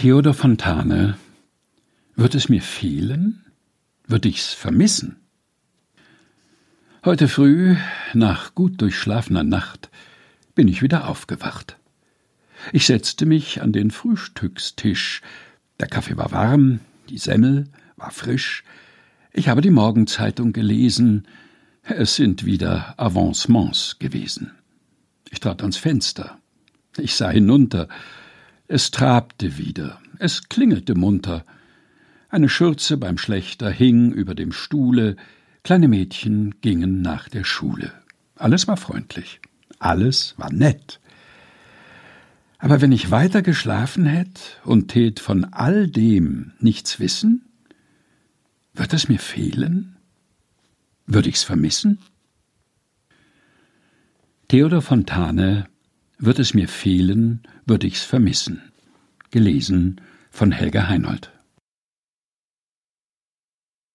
Theodor Fontane Wird es mir fehlen? Würd ich's vermissen? Heute früh, nach gut durchschlafener Nacht, bin ich wieder aufgewacht. Ich setzte mich an den Frühstückstisch. Der Kaffee war warm, die Semmel war frisch. Ich habe die Morgenzeitung gelesen. Es sind wieder Avancements gewesen. Ich trat ans Fenster. Ich sah hinunter. Es trabte wieder, es klingelte munter. Eine Schürze beim Schlechter hing über dem Stuhle, kleine Mädchen gingen nach der Schule. Alles war freundlich, alles war nett. Aber wenn ich weiter geschlafen hätt und tät von all dem nichts wissen, wird es mir fehlen? Würd ich's vermissen? Theodor Fontane Wird es mir fehlen, würd ich's vermissen. Gelesen von Helga Heinold